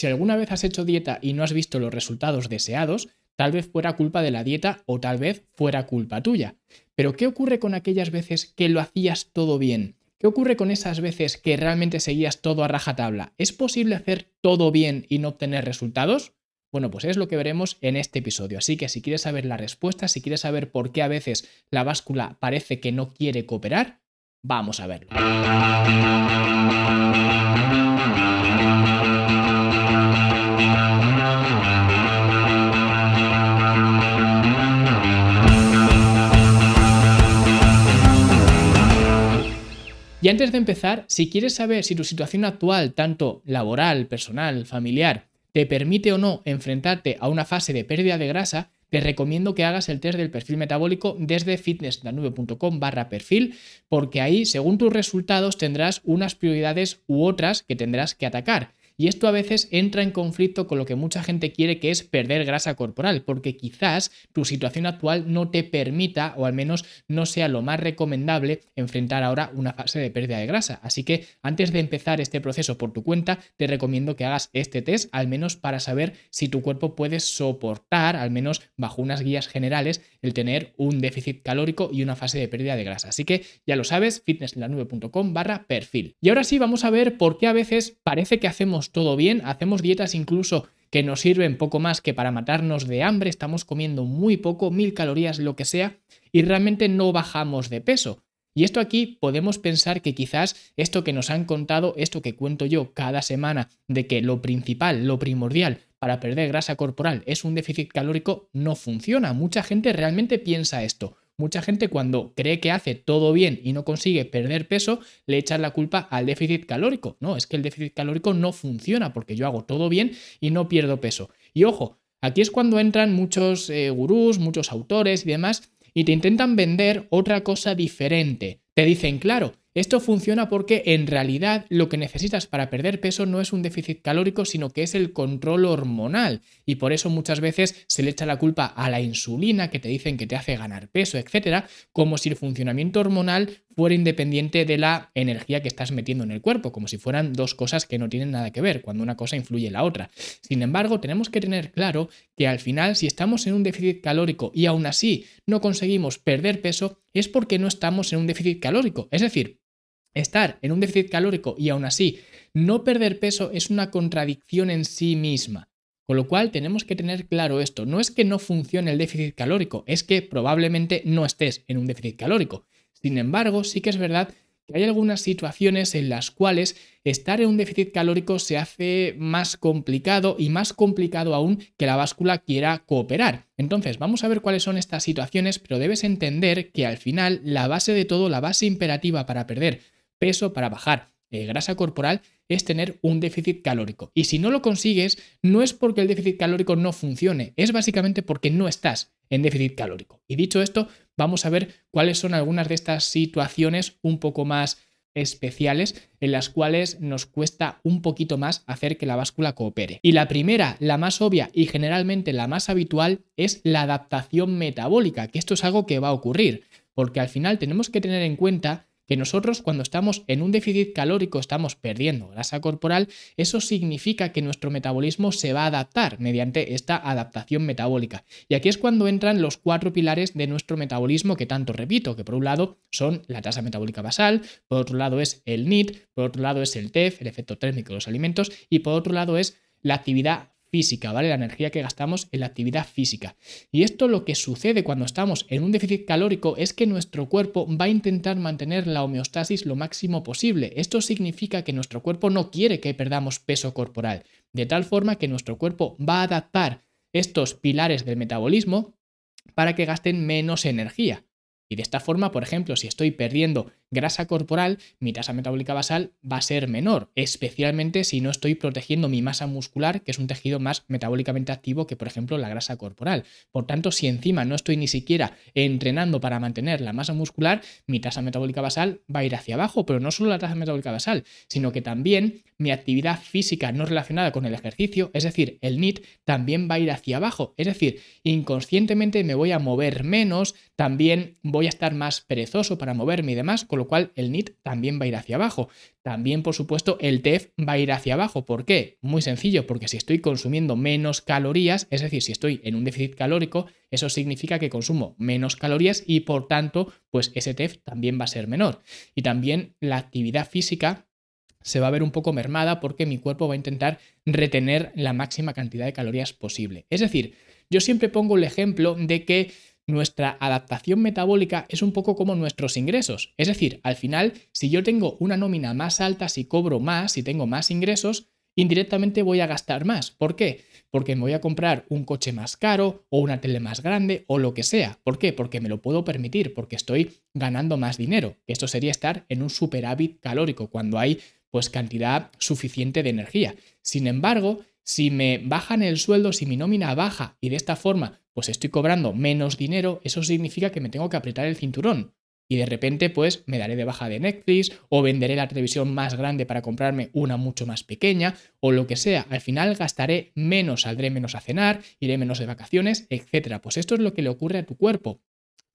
Si alguna vez has hecho dieta y no has visto los resultados deseados, tal vez fuera culpa de la dieta o tal vez fuera culpa tuya. Pero ¿qué ocurre con aquellas veces que lo hacías todo bien? ¿Qué ocurre con esas veces que realmente seguías todo a rajatabla? ¿Es posible hacer todo bien y no obtener resultados? Bueno, pues es lo que veremos en este episodio. Así que si quieres saber la respuesta, si quieres saber por qué a veces la báscula parece que no quiere cooperar, vamos a verlo. Antes de empezar, si quieres saber si tu situación actual, tanto laboral, personal, familiar, te permite o no enfrentarte a una fase de pérdida de grasa, te recomiendo que hagas el test del perfil metabólico desde fitnessdanube.com barra perfil, porque ahí, según tus resultados, tendrás unas prioridades u otras que tendrás que atacar. Y esto a veces entra en conflicto con lo que mucha gente quiere, que es perder grasa corporal, porque quizás tu situación actual no te permita, o al menos no sea lo más recomendable, enfrentar ahora una fase de pérdida de grasa. Así que antes de empezar este proceso por tu cuenta, te recomiendo que hagas este test, al menos para saber si tu cuerpo puede soportar, al menos bajo unas guías generales, el tener un déficit calórico y una fase de pérdida de grasa. Así que ya lo sabes, fitnesslanube.com barra perfil. Y ahora sí, vamos a ver por qué a veces parece que todo bien, hacemos dietas incluso que nos sirven poco más que para matarnos de hambre, estamos comiendo muy poco, mil calorías, lo que sea, y realmente no bajamos de peso. Y esto aquí podemos pensar que quizás esto que nos han contado, esto que cuento yo cada semana, de que lo principal, lo primordial para perder grasa corporal es un déficit calórico, no funciona. Mucha gente realmente piensa esto. Mucha gente cuando cree que hace todo bien y no consigue perder peso, le echan la culpa al déficit calórico. No, es que el déficit calórico no funciona porque yo hago todo bien y no pierdo peso. Y ojo, aquí es cuando entran muchos eh, gurús, muchos autores y demás y te intentan vender otra cosa diferente. Te dicen, claro, esto funciona porque en realidad lo que necesitas para perder peso no es un déficit calórico, sino que es el control hormonal. Y por eso muchas veces se le echa la culpa a la insulina, que te dicen que te hace ganar peso, etcétera, como si el funcionamiento hormonal fuera independiente de la energía que estás metiendo en el cuerpo, como si fueran dos cosas que no tienen nada que ver, cuando una cosa influye en la otra. Sin embargo, tenemos que tener claro que al final, si estamos en un déficit calórico y aún así no conseguimos perder peso, es porque no estamos en un déficit calórico. Es decir, Estar en un déficit calórico y aún así no perder peso es una contradicción en sí misma. Con lo cual tenemos que tener claro esto. No es que no funcione el déficit calórico, es que probablemente no estés en un déficit calórico. Sin embargo, sí que es verdad que hay algunas situaciones en las cuales estar en un déficit calórico se hace más complicado y más complicado aún que la báscula quiera cooperar. Entonces, vamos a ver cuáles son estas situaciones, pero debes entender que al final la base de todo, la base imperativa para perder peso, para bajar eh, grasa corporal, es tener un déficit calórico. Y si no lo consigues, no es porque el déficit calórico no funcione, es básicamente porque no estás en déficit calórico. Y dicho esto, vamos a ver cuáles son algunas de estas situaciones un poco más especiales en las cuales nos cuesta un poquito más hacer que la báscula coopere. Y la primera, la más obvia y generalmente la más habitual es la adaptación metabólica, que esto es algo que va a ocurrir, porque al final tenemos que tener en cuenta que nosotros cuando estamos en un déficit calórico estamos perdiendo grasa corporal, eso significa que nuestro metabolismo se va a adaptar mediante esta adaptación metabólica. Y aquí es cuando entran los cuatro pilares de nuestro metabolismo que tanto repito, que por un lado son la tasa metabólica basal, por otro lado es el NIT, por otro lado es el TEF, el efecto térmico de los alimentos, y por otro lado es la actividad física, ¿vale? La energía que gastamos en la actividad física. Y esto lo que sucede cuando estamos en un déficit calórico es que nuestro cuerpo va a intentar mantener la homeostasis lo máximo posible. Esto significa que nuestro cuerpo no quiere que perdamos peso corporal, de tal forma que nuestro cuerpo va a adaptar estos pilares del metabolismo para que gasten menos energía. Y de esta forma, por ejemplo, si estoy perdiendo grasa corporal, mi tasa metabólica basal va a ser menor, especialmente si no estoy protegiendo mi masa muscular, que es un tejido más metabólicamente activo que, por ejemplo, la grasa corporal. Por tanto, si encima no estoy ni siquiera entrenando para mantener la masa muscular, mi tasa metabólica basal va a ir hacia abajo, pero no solo la tasa metabólica basal, sino que también mi actividad física no relacionada con el ejercicio, es decir, el NIT, también va a ir hacia abajo. Es decir, inconscientemente me voy a mover menos, también voy a estar más perezoso para moverme y demás, con lo cual el NIT también va a ir hacia abajo. También, por supuesto, el TEF va a ir hacia abajo. ¿Por qué? Muy sencillo, porque si estoy consumiendo menos calorías, es decir, si estoy en un déficit calórico, eso significa que consumo menos calorías y por tanto, pues ese TEF también va a ser menor. Y también la actividad física se va a ver un poco mermada porque mi cuerpo va a intentar retener la máxima cantidad de calorías posible. Es decir, yo siempre pongo el ejemplo de que nuestra adaptación metabólica es un poco como nuestros ingresos. Es decir, al final, si yo tengo una nómina más alta, si cobro más, si tengo más ingresos, indirectamente voy a gastar más. ¿Por qué? Porque me voy a comprar un coche más caro o una tele más grande o lo que sea. ¿Por qué? Porque me lo puedo permitir, porque estoy ganando más dinero. Esto sería estar en un superávit calórico cuando hay pues cantidad suficiente de energía. Sin embargo, si me bajan el sueldo, si mi nómina baja y de esta forma pues estoy cobrando menos dinero, eso significa que me tengo que apretar el cinturón. Y de repente pues me daré de baja de Netflix o venderé la televisión más grande para comprarme una mucho más pequeña o lo que sea. Al final gastaré menos, saldré menos a cenar, iré menos de vacaciones, etc. Pues esto es lo que le ocurre a tu cuerpo.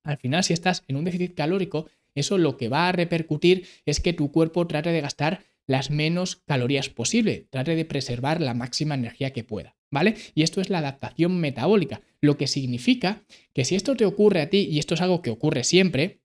Al final si estás en un déficit calórico, eso lo que va a repercutir es que tu cuerpo trate de gastar las menos calorías posible, trate de preservar la máxima energía que pueda, ¿vale? Y esto es la adaptación metabólica, lo que significa que si esto te ocurre a ti, y esto es algo que ocurre siempre,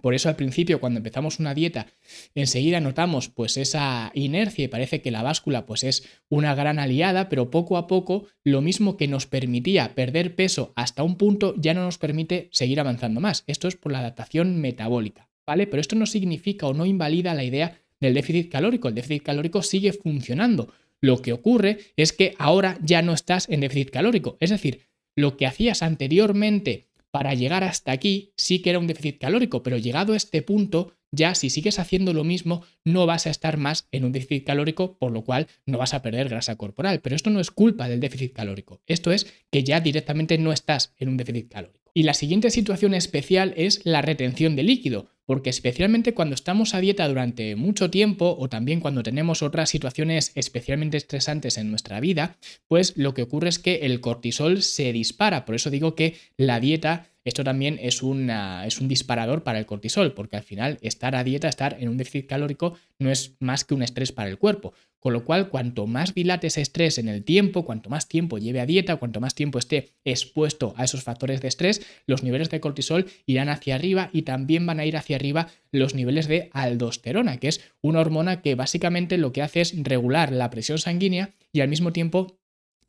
por eso al principio cuando empezamos una dieta enseguida notamos pues esa inercia y parece que la báscula pues es una gran aliada, pero poco a poco lo mismo que nos permitía perder peso hasta un punto ya no nos permite seguir avanzando más. Esto es por la adaptación metabólica, ¿vale? Pero esto no significa o no invalida la idea del déficit calórico. El déficit calórico sigue funcionando. Lo que ocurre es que ahora ya no estás en déficit calórico. Es decir, lo que hacías anteriormente para llegar hasta aquí sí que era un déficit calórico, pero llegado a este punto, ya si sigues haciendo lo mismo, no vas a estar más en un déficit calórico, por lo cual no vas a perder grasa corporal. Pero esto no es culpa del déficit calórico. Esto es que ya directamente no estás en un déficit calórico. Y la siguiente situación especial es la retención de líquido porque especialmente cuando estamos a dieta durante mucho tiempo o también cuando tenemos otras situaciones especialmente estresantes en nuestra vida, pues lo que ocurre es que el cortisol se dispara. Por eso digo que la dieta esto también es, es, un disparador para el cortisol, porque al final estar a dieta, estar en un déficit calórico, no es más que un estrés para el cuerpo. Con lo cual, cuanto más dilate ese estrés en el tiempo, cuanto más tiempo lleve a dieta, cuanto más tiempo esté expuesto a esos factores de estrés, los niveles de cortisol irán hacia arriba y también van a ir hacia arriba los niveles de aldosterona, que es una hormona que básicamente lo que hace es regular la presión sanguínea y al mismo tiempo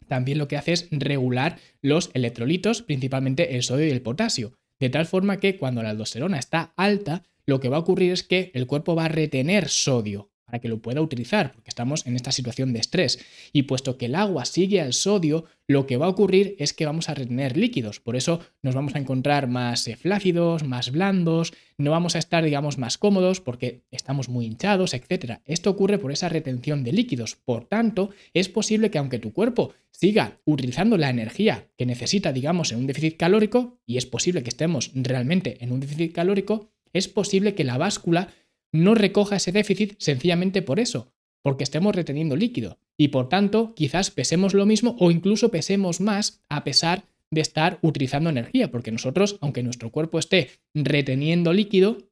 también lo que hace es regular los electrolitos, principalmente el sodio y el potasio. De tal forma que cuando la aldosterona está alta, lo que va a ocurrir es que el cuerpo va a retener sodio para que lo pueda utilizar, porque estamos en esta situación de estrés. Y puesto que el agua sigue al sodio, lo que va a ocurrir es que vamos a retener líquidos. Por eso nos vamos a encontrar más eh, flácidos, más blandos, no vamos a estar, digamos, más cómodos porque estamos muy hinchados, etc. Esto ocurre por esa retención de líquidos. Por tanto, es posible que aunque tu cuerpo siga utilizando la energía que necesita, digamos, en un déficit calórico, y es posible que estemos realmente en un déficit calórico, es posible que la báscula no recoja ese déficit sencillamente por eso, porque estemos reteniendo líquido. Y por tanto, quizás pesemos lo mismo o incluso pesemos más a pesar de estar utilizando energía, porque nosotros, aunque nuestro cuerpo esté reteniendo líquido,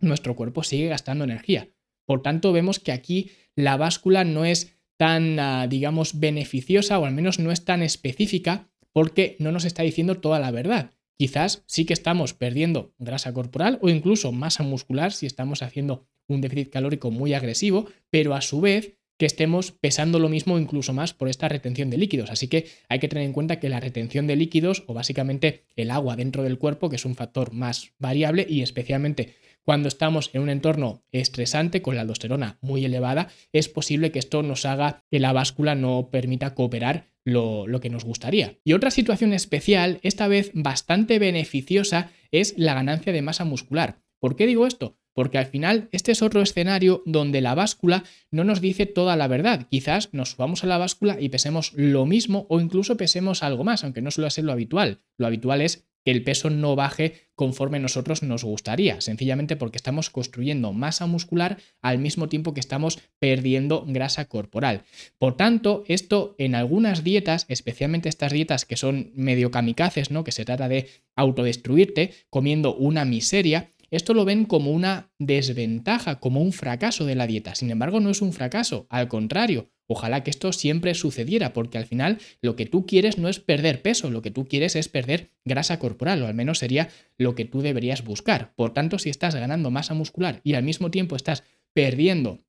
nuestro cuerpo sigue gastando energía. Por tanto, vemos que aquí la báscula no es tan, ah, digamos, beneficiosa o al menos no es tan específica porque no nos está diciendo toda la verdad quizás sí que estamos perdiendo grasa corporal o incluso masa muscular si estamos haciendo un déficit calórico muy agresivo, pero a su vez que estemos pesando lo mismo incluso más por esta retención de líquidos. Así que hay que tener en cuenta que la retención de líquidos o básicamente el agua dentro del cuerpo, que es un factor más variable y especialmente cuando estamos en un entorno estresante con la aldosterona muy elevada, es posible que esto nos haga que la báscula no permita cooperar lo, que nos gustaría. Y otra situación especial, esta vez bastante beneficiosa, es la ganancia de masa muscular. ¿Por qué digo esto? Porque al final este es otro escenario donde la báscula no nos dice toda la verdad. Quizás nos subamos a la báscula y pesemos lo mismo o incluso pesemos algo más, aunque no suele ser lo habitual. Lo habitual es que el peso no baje conforme nosotros nos gustaría, sencillamente porque estamos construyendo masa muscular al mismo tiempo que estamos perdiendo grasa corporal. Por tanto, esto en algunas dietas, especialmente estas dietas que son medio kamikazes, ¿no? que se trata de autodestruirte comiendo una miseria, esto lo ven como una desventaja, como un fracaso de la dieta. Sin embargo, no es un fracaso, al contrario, ojalá que esto siempre sucediera, porque al final lo que tú quieres no es perder peso, lo que tú quieres es perder grasa corporal, o al menos sería lo que tú deberías buscar. Por tanto, si estás ganando masa muscular y al mismo tiempo estás perdiendo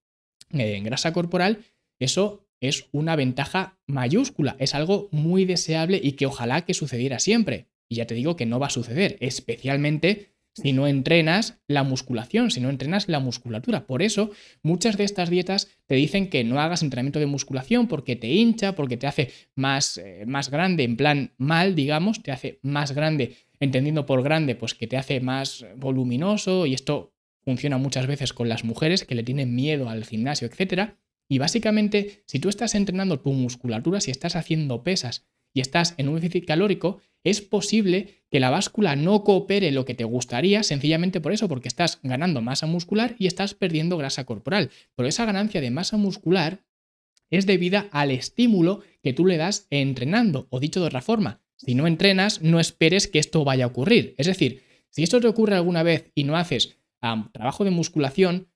eh, grasa corporal, eso es una ventaja mayúscula, es algo muy deseable y que ojalá que sucediera siempre. Y ya te digo que no va a suceder, especialmente si no entrenas la musculación, si no entrenas la musculatura. Por eso, muchas de estas dietas te dicen que no hagas entrenamiento de musculación porque te hincha, porque te hace más, eh, más grande, en plan mal, digamos, te hace más grande, entendiendo por grande, pues que te hace más voluminoso y esto funciona muchas veces con las mujeres que le tienen miedo al gimnasio, etcétera. Y básicamente, si tú estás entrenando tu musculatura, si estás haciendo pesas y estás en un déficit calórico, es posible que la báscula no coopere lo que te gustaría sencillamente por eso, porque estás ganando masa muscular y estás perdiendo grasa corporal. Pero esa ganancia de masa muscular es debida al estímulo que tú le das entrenando, o dicho de otra forma, si no entrenas, no esperes que esto vaya a ocurrir. Es decir, si esto te ocurre alguna vez y no haces trabajo de musculación,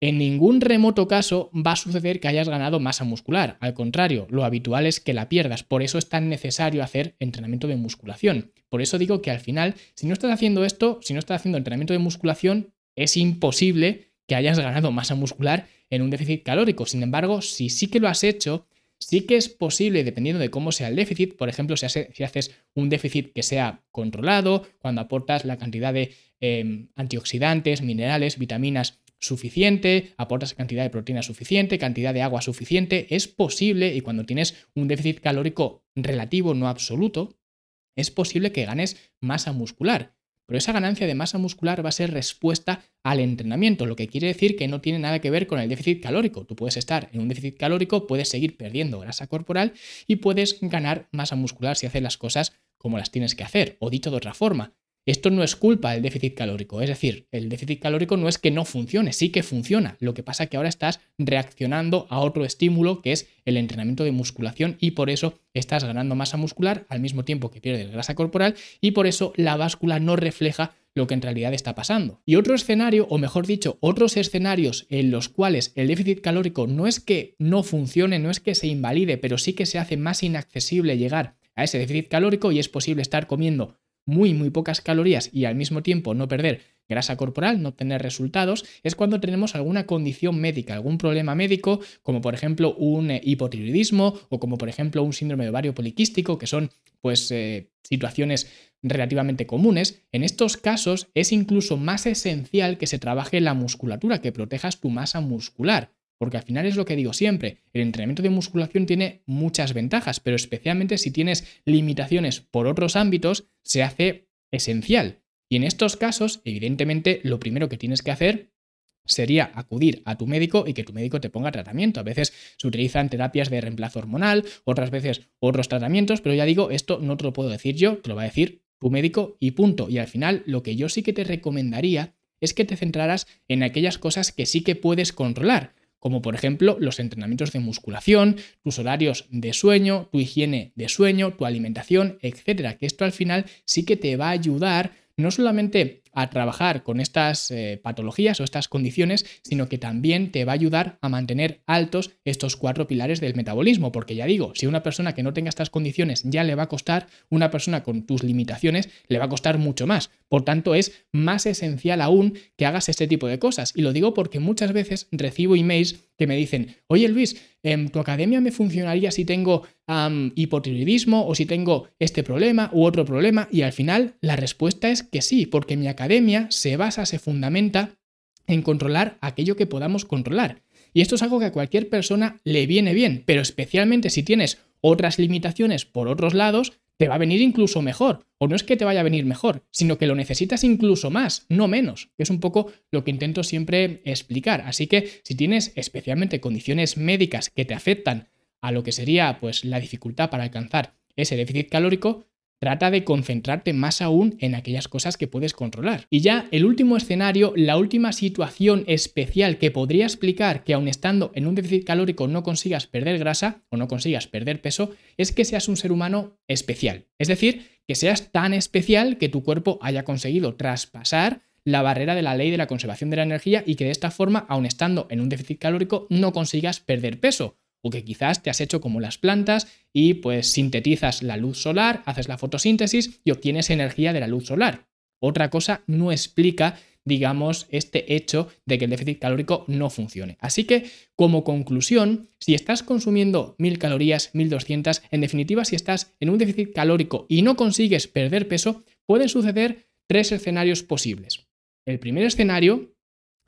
en ningún remoto caso va a suceder que hayas ganado masa muscular. Al contrario, lo habitual es que la pierdas. Por eso es tan necesario hacer entrenamiento de musculación. Por eso digo que al final, si no estás haciendo esto, si no estás haciendo entrenamiento de musculación, es imposible que hayas ganado masa muscular en un déficit calórico. Sin embargo, si sí que lo has hecho, sí que es posible, dependiendo de cómo sea el déficit, por ejemplo, si, haces un déficit que sea controlado, cuando aportas la cantidad de em, antioxidantes, minerales, vitaminas suficiente, aportas cantidad de proteína suficiente, cantidad de agua suficiente, es posible, y cuando tienes un déficit calórico relativo, no absoluto, es posible que ganes masa muscular. Pero esa ganancia de masa muscular va a ser respuesta al entrenamiento, lo que quiere decir que no tiene nada que ver con el déficit calórico. Tú puedes estar en un déficit calórico, puedes seguir perdiendo grasa corporal y puedes ganar masa muscular si haces las cosas como las tienes que hacer. O dicho de otra forma, esto no es culpa del déficit calórico, es decir, el déficit calórico no es que no funcione, sí que funciona. Lo que pasa es que ahora estás reaccionando a otro estímulo que es el entrenamiento de musculación y por eso estás ganando masa muscular al mismo tiempo que pierdes grasa corporal y por eso la báscula no refleja lo que en realidad está pasando. Y otro escenario, o mejor dicho, otros escenarios en los cuales el déficit calórico no es que no funcione, no es que se invalide, pero sí que se hace más inaccesible llegar a ese déficit calórico y es posible estar comiendo muy, muy pocas calorías y al mismo tiempo no perder grasa corporal, no tener resultados, es cuando tenemos alguna condición médica, algún problema médico, como por ejemplo un eh, hipotiroidismo o como por ejemplo un síndrome de ovario poliquístico, que son pues eh, situaciones relativamente comunes. En estos casos es incluso más esencial que se trabaje la musculatura, que protejas tu masa muscular. Porque al final es lo que digo siempre, el entrenamiento de musculación tiene muchas ventajas, pero especialmente si tienes limitaciones por otros ámbitos, se hace esencial. Y en estos casos, evidentemente, lo primero que tienes que hacer sería acudir a tu médico y que tu médico te ponga tratamiento. A veces se utilizan terapias de reemplazo hormonal, otras veces otros tratamientos, pero ya digo, esto no te lo puedo decir yo, te lo va a decir tu médico y punto. Y al final, lo que yo sí que te recomendaría es que te centraras en aquellas cosas que sí que puedes controlar como por ejemplo los entrenamientos de musculación, tus horarios de sueño, tu higiene de sueño, tu alimentación, etcétera, que esto al final sí que te va a ayudar no solamente a trabajar con estas eh, patologías o estas condiciones, sino que también te va a ayudar a mantener altos estos cuatro pilares del metabolismo, porque ya digo, si una persona que no tenga estas condiciones ya le va a costar, una persona con tus limitaciones le va a costar mucho más. Por tanto, es más esencial aún que hagas este tipo de cosas. Y lo digo porque muchas veces recibo emails que me dicen, oye Luis, ¿en tu academia me funcionaría si tengo hipotiroidismo o si tengo este problema u otro problema? Y al final la respuesta es que sí, porque mi academia se basa, se fundamenta en controlar aquello que podamos controlar. Y esto es algo que a cualquier persona le viene bien, pero especialmente si tienes otras limitaciones por otros lados, te va a venir incluso mejor. O no es que te vaya a venir mejor, sino que lo necesitas incluso más, no menos, que es un poco lo que intento siempre explicar. Así que si tienes especialmente condiciones médicas que te afectan a lo que sería pues la dificultad para alcanzar ese déficit calórico, Trata de concentrarte más aún en aquellas cosas que puedes controlar. Y ya el último escenario, la última situación especial que podría explicar que aun estando en un déficit calórico no consigas perder grasa o no consigas perder peso, es que seas un ser humano especial. Es decir, que seas tan especial que tu cuerpo haya conseguido traspasar la barrera de la ley de la conservación de la energía y que de esta forma, aun estando en un déficit calórico, no consigas perder peso. O que quizás te has hecho como las plantas y pues sintetizas la luz solar, haces la fotosíntesis y obtienes energía de la luz solar. Otra cosa no explica digamos, este hecho de que el déficit calórico no funcione. Así que, como conclusión, si estás consumiendo 1000 calorías, 1200, en definitiva, si estás en un déficit calórico y no consigues perder peso, pueden suceder tres escenarios posibles. El primer escenario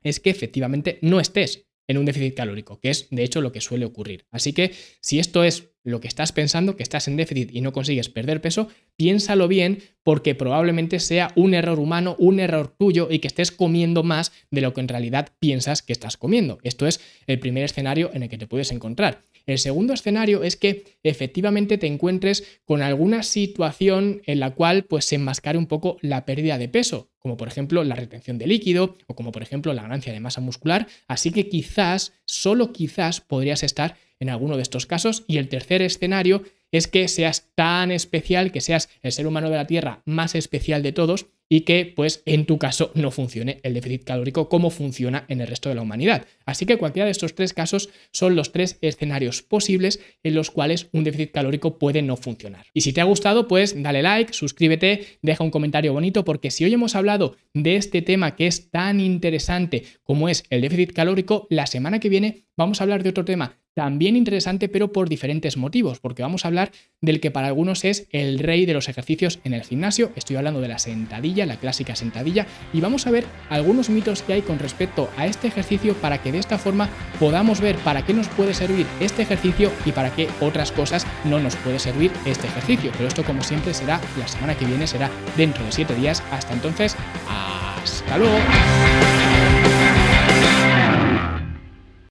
es que efectivamente no estés en un déficit calórico, que es de hecho lo que suele ocurrir. Así que si esto es lo que estás pensando, que estás en déficit y no consigues perder peso, piénsalo bien porque probablemente sea un error humano, un error tuyo y que estés comiendo más de lo que en realidad piensas que estás comiendo. Esto es el primer escenario en el que te puedes encontrar. El segundo escenario es que efectivamente te encuentres con alguna situación en la cual pues se enmascare un poco la pérdida de peso, como por ejemplo la retención de líquido o como por ejemplo la ganancia de masa muscular, así que quizás, solo quizás podrías estar en alguno de estos casos. Y el tercer escenario es que seas tan especial, que seas el ser humano de la Tierra más especial de todos y que pues en tu caso no funcione el déficit calórico como funciona en el resto de la humanidad. Así que cualquiera de estos tres casos son los tres escenarios posibles en los cuales un déficit calórico puede no funcionar. Y si te ha gustado, pues dale like, suscríbete, deja un comentario bonito porque si hoy hemos hablado de este tema que es tan interesante como es el déficit calórico, la semana que viene vamos a hablar de otro tema también interesante, pero por diferentes motivos, porque vamos a hablar del que para algunos es el rey de los ejercicios en el gimnasio, estoy hablando de la sentadilla, la clásica sentadilla, y vamos a ver algunos mitos que hay con respecto a este ejercicio para que de esta forma podamos ver para qué nos puede servir este ejercicio y para qué otras cosas no nos puede servir este ejercicio. Pero esto como siempre será la semana que viene, será dentro de 7 días. Hasta entonces, hasta luego.